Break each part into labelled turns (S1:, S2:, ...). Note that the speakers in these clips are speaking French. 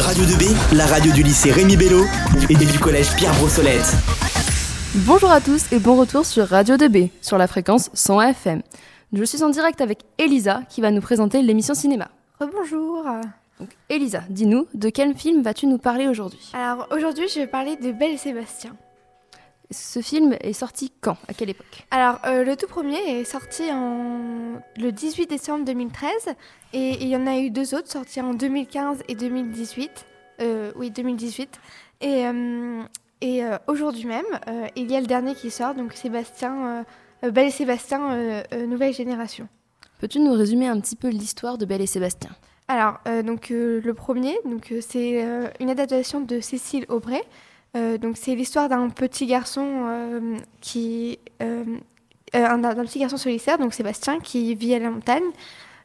S1: Radio 2B, la radio du lycée Rémi Bello et du collège Pierre Brossolette.
S2: Bonjour à tous et bon retour sur Radio 2B, sur la fréquence 100 FM. Je suis en direct avec Elisa qui va nous présenter l'émission cinéma.
S3: Rebonjour.
S2: Donc, Elisa, dis-nous, de quel film vas-tu nous parler aujourd'hui?
S3: Alors aujourd'hui, je vais parler de Belle et Sébastien.
S2: Ce film est sorti quand À quelle époque
S3: Alors euh, le tout premier est sorti en... le 18 décembre 2013 et il y en a eu deux autres sortis en 2015 et 2018. Euh, oui, 2018. Et, euh, et euh, aujourd'hui même, euh, il y a le dernier qui sort, donc Sébastien, Belle et Sébastien, nouvelle génération.
S2: Peux-tu nous résumer un petit peu l'histoire de Belle et Sébastien?
S3: Alors, donc le premier, donc c'est une adaptation de Cécile Aubray. Euh, donc c'est l'histoire d'un petit garçon euh, qui, euh, un- d'un petit garçon solitaire, donc Sébastien, qui vit à la montagne,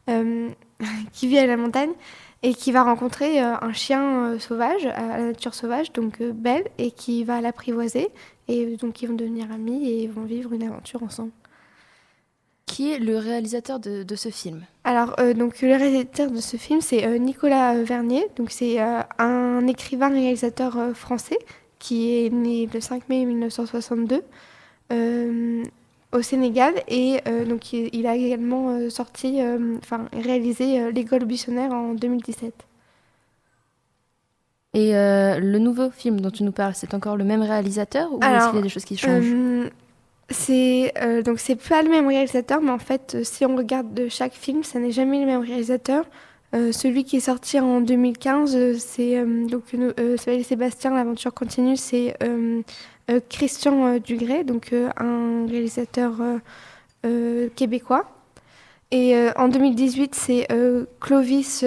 S3: qui vit à la montagne et qui va rencontrer un chien sauvage, à la nature sauvage, donc Belle, et qui va l'apprivoiser. Et donc ils vont devenir amis et vont vivre une aventure ensemble.
S2: Qui est le réalisateur de, de ce film?
S3: Alors, euh, donc, le réalisateur de ce film, c'est euh, Nicolas Vernier. Donc, c'est euh, un écrivain-réalisateur euh, français qui est né le 5 mai 1962 euh, au Sénégal. Et euh, donc, il, a également euh, sorti, euh, enfin, réalisé L'école buissonnaire en 2017.
S2: Et le nouveau film dont tu nous parles, c'est encore le même réalisateur ou est-ce qu'il y a des choses qui changent?
S3: c'est donc c'est pas le même réalisateur, mais en fait, si on regarde de chaque film, ça n'est jamais le même réalisateur. Euh, celui qui est sorti en 2015, euh, c'est euh, Sébastien, l'aventure continue, c'est Christian Dugré, donc un réalisateur québécois. Et en 2018, c'est Clovis,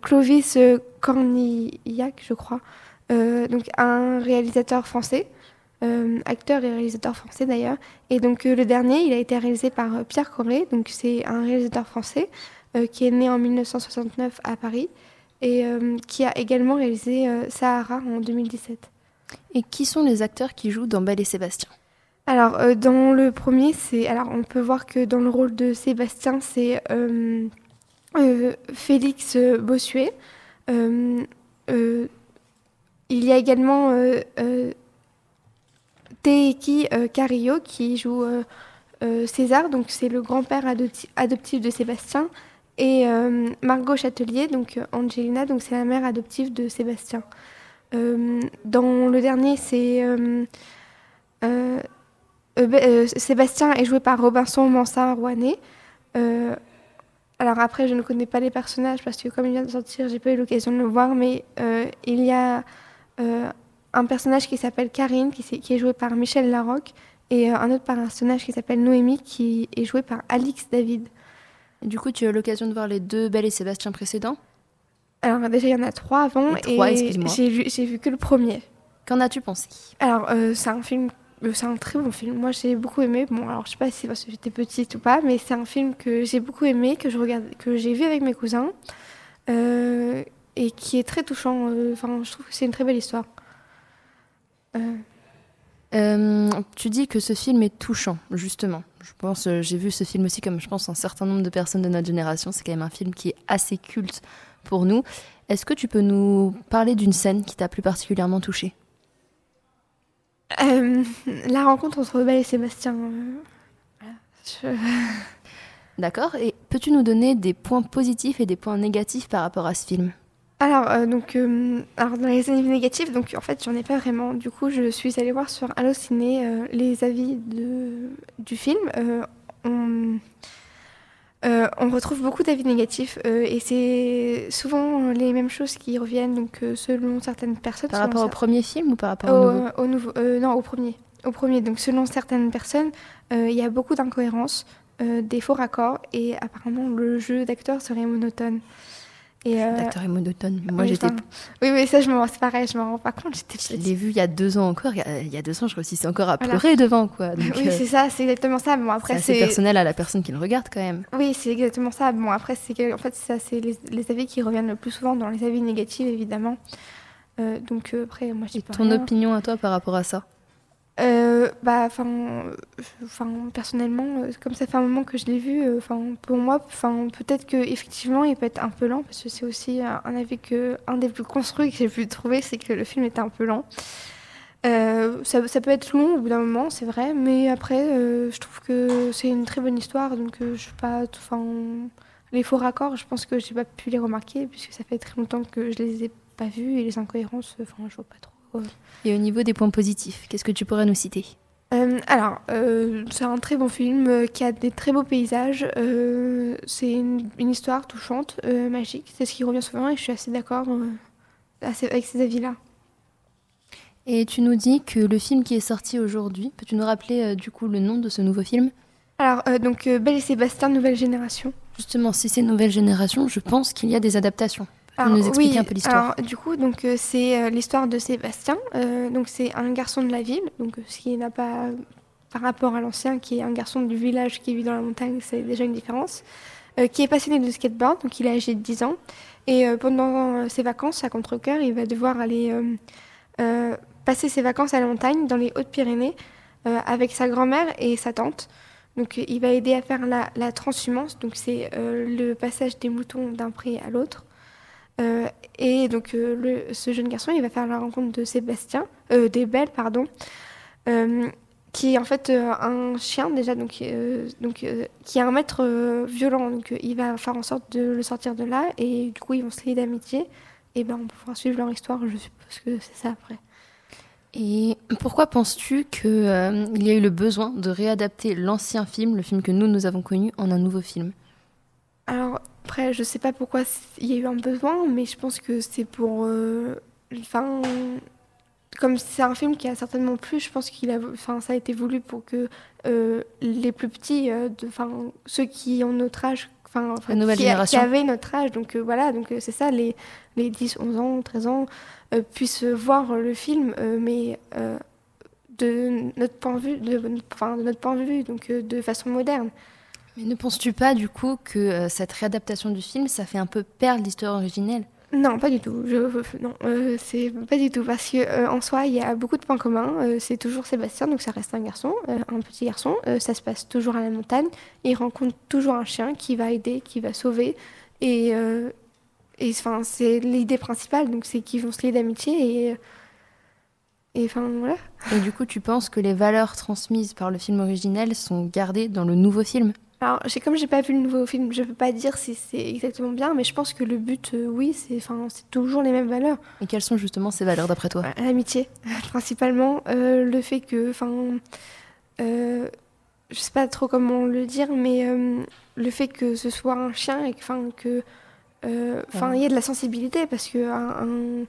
S3: Clovis Cornillac, je crois. Donc un réalisateur français, euh, acteur et réalisateur français d'ailleurs. Et donc euh, le dernier, il a été réalisé par euh, Pierre Corré, donc c'est un réalisateur français euh, qui est né en 1969 à Paris et qui a également réalisé Sahara en 2017.
S2: Et qui sont les acteurs qui jouent dans Belle et Sébastien?
S3: Alors euh, dans le premier, c'est alors on peut voir que dans le rôle de Sébastien, c'est euh, euh, Félix Bossuet. Il y a également Teiki euh, Carillo qui joue euh, euh, César, donc c'est le grand-père adopti- adoptif de Sébastien, et Margot Châtelier, donc Angelina, donc c'est la mère adoptive de Sébastien. Dans le dernier, c'est euh, Sébastien est joué par Robinson Mansart Rouanet. Alors après, je ne connais pas les personnages parce que comme il vient de sortir, j'ai pas eu l'occasion de le voir, mais il y a un personnage qui s'appelle Karine, qui, est joué par Michel Larocque, et euh, un autre personnage qui s'appelle Noémie, qui est joué par Alix David.
S2: Et Du coup, tu as eu l'occasion de voir les deux Belle et Sébastien précédents?
S3: Alors déjà, il y en a trois avant,
S2: Trois,
S3: et
S2: excuse-moi.
S3: j'ai vu, que le premier.
S2: Qu'en as-tu pensé?
S3: Alors, euh, c'est un film, euh, c'est un très bon film. Moi, j'ai beaucoup aimé. Bon, alors, je sais pas si c'est parce que j'étais petite ou pas, mais c'est un film que j'ai beaucoup aimé, que je regarde, que j'ai vu avec mes cousins, euh, et qui est très touchant. Enfin, je trouve que c'est une très belle histoire. Euh,
S2: Euh, tu dis que ce film est touchant, justement. Je pense, euh, j'ai vu ce film aussi comme je pense un certain nombre de personnes de notre génération. C'est quand même un film qui est assez culte pour nous. Est-ce que tu peux nous parler d'une scène qui t'a plus particulièrement touché
S3: euh, la rencontre entre Belle et Sébastien. voilà. Je-
S2: D'accord Et peux-tu nous donner des points positifs et des points négatifs par rapport à ce film?
S3: Alors, euh, donc, euh, alors, dans les avis négatifs, donc en fait, j'en ai pas vraiment. Du coup, je suis allée voir sur Allociné euh, les avis de, du film. On, on retrouve beaucoup d'avis négatifs et c'est souvent les mêmes choses qui reviennent, donc selon certaines personnes.
S2: Par rapport au premier film ou par rapport au,
S3: au,
S2: nouveau
S3: au nouveau, non, au premier. Au premier. Donc, selon certaines personnes, il y a beaucoup d'incohérences, des faux raccords et apparemment le jeu d'acteur serait monotone. Et, euh,
S2: L'acteur est monotone. Moi,
S3: oui,
S2: j'étais,
S3: enfin, Oui, oui, ça, je me rends, c'est pareil, je me rends pas compte, j'étais
S2: je l'ai vu il y a deux ans encore. Il y a, deux ans, je réussissais encore à
S3: Voilà.
S2: pleurer devant, quoi. Donc,
S3: Oui,
S2: euh,
S3: c'est ça, c'est exactement ça. Bon,
S2: c'est
S3: après,
S2: assez
S3: c'est.
S2: personnel à la personne qui le regarde, quand même.
S3: Oui, c'est exactement ça. Bon, après, c'est en fait, ça, c'est les, les avis qui reviennent le plus souvent dans les avis négatifs, évidemment. Euh, donc, euh, après, moi, je
S2: ton
S3: rien.
S2: opinion à toi par rapport à ça?
S3: Euh, bah, enfin, personnellement, euh, comme ça fait un moment que je l'ai vu, euh, enfin, pour moi, enfin, peut-être que effectivement, il peut être un peu lent, parce que c'est aussi un, avis un des plus construits que j'ai pu trouver, c'est que le film est un peu lent. Ça, peut être long au bout d'un moment, c'est vrai, mais après, je trouve que c'est une très bonne histoire, donc je sais pas, enfin, les faux raccords, je pense que j'ai pas pu les remarquer, puisque ça fait très longtemps que je les ai pas vus, et les incohérences, enfin, je vois pas trop.
S2: Et au niveau des points positifs, qu'est-ce que tu pourrais nous citer
S3: Euh, alors, euh, c'est un très bon film euh, qui a des très beaux paysages. c'est une, une histoire touchante, magique. C'est ce qui revient souvent et je suis assez d'accord avec ces avis-là.
S2: Et tu nous dis que le film qui est sorti aujourd'hui, peux-tu nous rappeler du coup le nom de ce nouveau film?
S3: Alors, donc, Belle et Sébastien, nouvelle génération.
S2: Justement, si c'est Nouvelle Génération, je pense qu'il y a des adaptations.
S3: Alors,
S2: nous expliquer un peu l'histoire
S3: du coup, donc euh, c'est euh, l'histoire de Sébastien. Euh, donc c'est un garçon de la ville, donc ce qui n'a pas par rapport à l'ancien, qui est un garçon du village qui vit dans la montagne, c'est déjà une différence. Qui est passionné de skateboard, donc il est âgé de 10 ans. Et pendant ses vacances à contre-cœur, il va devoir aller passer ses vacances à la montagne, dans les Hautes-Pyrénées, avec sa grand-mère et sa tante. Donc il va aider à faire la, la transhumance, donc c'est euh, le passage des moutons d'un pré à l'autre. Euh, et donc euh, le, ce jeune garçon, il va faire la rencontre de Sébastien, euh, des Belles, pardon, qui est en fait un chien déjà, donc, donc qui est un maître violent. Donc il va faire en sorte de le sortir de là, et du coup ils vont se lier d'amitié. Et ben on pourra suivre leur histoire, je suppose que c'est ça après.
S2: Et pourquoi penses-tu qu'il y a eu le besoin de réadapter l'ancien film, le film que nous, nous avons connu, en un nouveau film?
S3: Alors après, je sais pas pourquoi il y a eu un besoin, mais je pense que c'est pour, euh, enfin, comme c'est un film qui a certainement plu, je pense qu'il a, enfin, ça a été voulu pour que euh, les plus petits, euh, enfin, ceux qui ont notre âge, enfin, qui, avaient notre âge, donc voilà, donc c'est ça, les, les 10, 11 ans, 13 ans, puissent voir le film, mais de notre point de vue, de, de notre point de vue, donc de façon moderne.
S2: Mais ne penses-tu pas du coup que euh, cette réadaptation du film, ça fait un peu perdre l'histoire originelle?
S3: Non, pas du tout. Je, non, euh, c'est pas du tout parce que euh, en soi, il y a beaucoup de points communs. Euh, c'est toujours Sébastien, donc ça reste un garçon, un petit garçon. Ça se passe toujours à la montagne. Il rencontre toujours un chien qui va aider, qui va sauver. Et et enfin, c'est l'idée principale. Donc c'est qu'ils vont se lier d'amitié et et enfin voilà.
S2: Et du coup, tu penses que les valeurs transmises par le film originel sont gardées dans le nouveau film?
S3: Alors, j'ai comme j'ai pas vu le nouveau film, je peux pas dire si c'est exactement bien, mais je pense que le but, euh, oui, c'est enfin, c'est toujours les mêmes valeurs.
S2: Et quelles sont justement ces valeurs d'après toi?
S3: Ouais, L'amitié, principalement. Euh, le fait que, enfin, euh, je sais pas trop comment le dire, mais euh, le fait que ce soit un chien et que, enfin, que, enfin,
S2: Ouais.
S3: il y a de la sensibilité parce que un, un,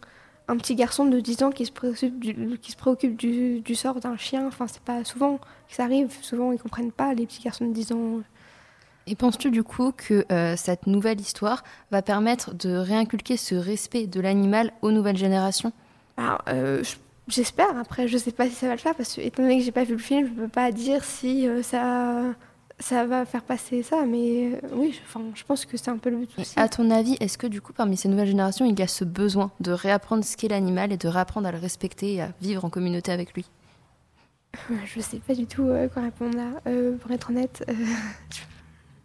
S3: un petit garçon de 10 ans qui se préoccupe du, qui se préoccupe du, du sort d'un chien, enfin, c'est pas souvent que ça arrive. Souvent, ils comprennent pas les petits garçons de 10 ans.
S2: Et penses-tu du coup que euh, cette nouvelle histoire va permettre de réinculquer ce respect de l'animal aux nouvelles générations?
S3: Alors, euh, je- j'espère. Après, je sais pas si ça va le faire parce que, étant donné que j'ai pas vu le film, je peux pas dire si euh, ça, ça va faire passer ça. Mais oui, je, enfin, je pense que c'est un peu le but
S2: Et
S3: aussi.
S2: à ton avis, est-ce que du coup, parmi ces nouvelles générations, il y a ce besoin de réapprendre ce qu'est l'animal et de réapprendre à le respecter et à vivre en communauté avec lui?
S3: Je sais pas du tout quoi répondre là. Euh, pour être honnête, euh,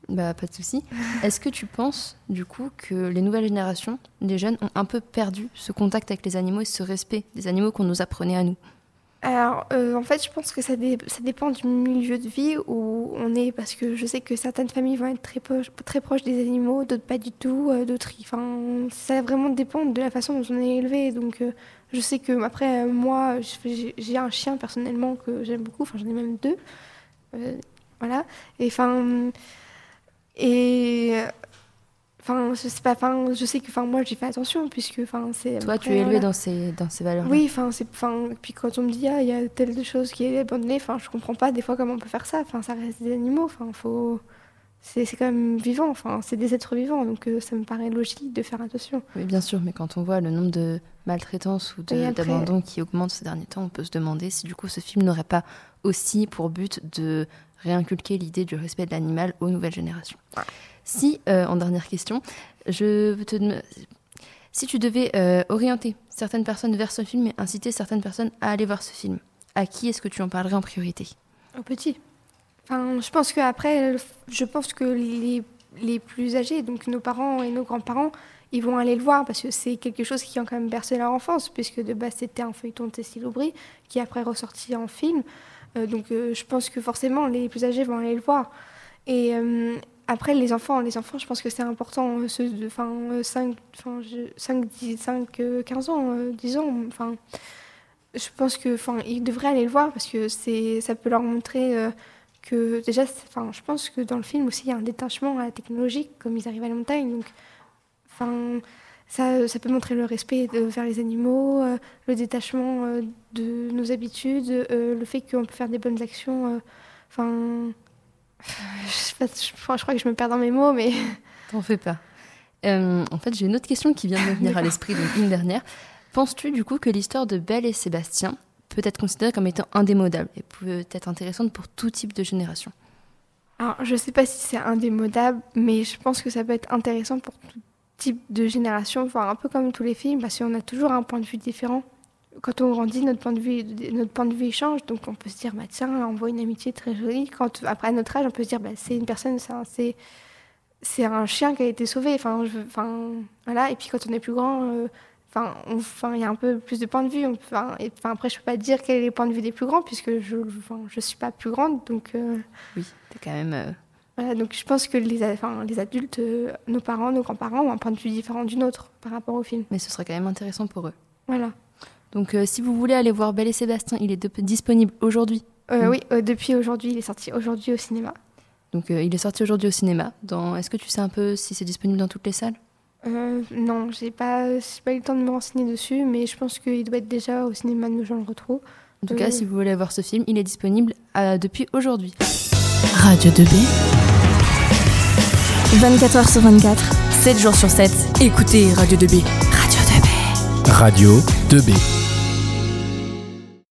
S2: Bah, pas de souci. Est-ce que tu penses, du coup, que les nouvelles générations, les jeunes, ont un peu perdu ce contact avec les animaux et ce respect des animaux qu'on nous apprenait à nous?
S3: Alors, euh, en fait, je pense que ça, dé- ça dépend du milieu de vie où on est, parce que je sais que certaines familles vont être très, proches- des animaux, d'autres pas du tout, euh, d'autres, enfin, ça vraiment dépend de la façon dont on est élevé. Donc, euh, je sais que après, moi, j'ai un chien personnellement que j'aime beaucoup, enfin, j'en ai même deux, voilà. Et enfin, et euh, Enfin, je sais pas, enfin, je sais que, enfin, moi, j'ai fait attention puisque, enfin, c'est.
S2: Toi, tu es élevé dans ces, dans ces valeurs
S3: Oui, enfin, c'est, enfin, puis quand on me dit, ah, il y a telle chose qui est abandonnée, enfin, je comprends pas des fois comment on peut faire ça. Enfin, ça reste des animaux, enfin, faut. C'est, quand même vivant, enfin, c'est des êtres vivants, donc euh, ça me paraît logique de faire attention.
S2: Oui, bien sûr, mais quand on voit le nombre de maltraitances ou d'abandons qui augmente ces derniers temps, on peut se demander si du coup ce film n'aurait pas aussi pour but de réinculquer l'idée du respect de l'animal aux nouvelles générations. Si, euh, en dernière question, je te si tu devais euh, orienter certaines personnes vers ce film et inciter certaines personnes à aller voir ce film, à qui est-ce que tu en parlerais en priorité?
S3: Au petit. Enfin, je pense que après, je pense que les, les plus âgés, donc nos parents et nos grands-parents, ils vont aller le voir parce que c'est quelque chose qui a quand même bercé leur enfance, puisque de base c'était un feuilleton de Cécile Aubry qui est après ressorti en film. Euh, donc euh, je pense que forcément les plus âgés vont aller le voir. Et euh, après les enfants, les enfants, je pense que c'est important, ceux de 5, 5, 10, 5, 15 ans, 10 ans. Enfin, je pense que, ils devraient aller le voir parce que ça peut leur montrer que déjà, enfin, je pense que dans le film aussi il y a un détachement à la technologie, comme ils arrivent à la montagne. Donc Enfin, ça, ça, peut montrer le respect vers les animaux, euh, le détachement euh, de nos habitudes, euh, le fait qu'on peut faire des bonnes actions. Enfin, je, je, crois que je me perds dans mes mots, mais.
S2: T'en fais pas. en fait, j'ai une autre question qui vient de me venir à l'esprit, donc une dernière. Penses-tu du coup que l'histoire de Belle et Sébastien peut être considérée comme étant indémodable et peut être intéressante pour tout type de génération
S3: Alors, je ne sais pas si c'est indémodable, mais je pense que ça peut être intéressant pour tout type de génération, enfin un peu comme tous les films, parce qu'on a toujours un point de vue différent. Quand on grandit, notre point de vue, notre point de vue change, donc on peut se dire, bah, tiens, on voit une amitié très jolie. Quand, après notre âge, on peut se dire, bah, c'est une personne, c'est, c'est un chien qui a été sauvé. Enfin, voilà. Et puis quand on est plus grand, euh, enfin, enfin, il y a un peu plus de points de vue. Enfin, et, enfin, après, je peux pas dire quel est le point de vue des plus grands, puisque je, enfin, je suis pas plus grande, donc. Euh,
S2: oui, es quand même. Euh,
S3: donc je pense que les, enfin, les adultes, euh, nos parents, nos grands-parents ont un point de vue différent du nôtre par rapport au film.
S2: Mais ce serait quand même intéressant pour eux.
S3: Voilà.
S2: Donc euh, si vous voulez aller voir Belle et Sébastien, il est disponible aujourd'hui
S3: Oui, depuis aujourd'hui, il est sorti aujourd'hui au cinéma.
S2: Donc il est sorti aujourd'hui au cinéma. Dans... Est-ce que tu sais un peu si c'est disponible dans toutes les salles?
S3: Non, j'ai pas, pas eu le temps de me renseigner dessus, mais je pense qu'il doit être déjà au cinéma de gens le retrouvent.
S2: En tout cas, si vous voulez voir ce film, il est disponible depuis aujourd'hui.
S4: Radio 2B 24h sur 24, 7 jours sur 7. Écoutez Radio 2B. Radio 2B.
S5: Radio 2B.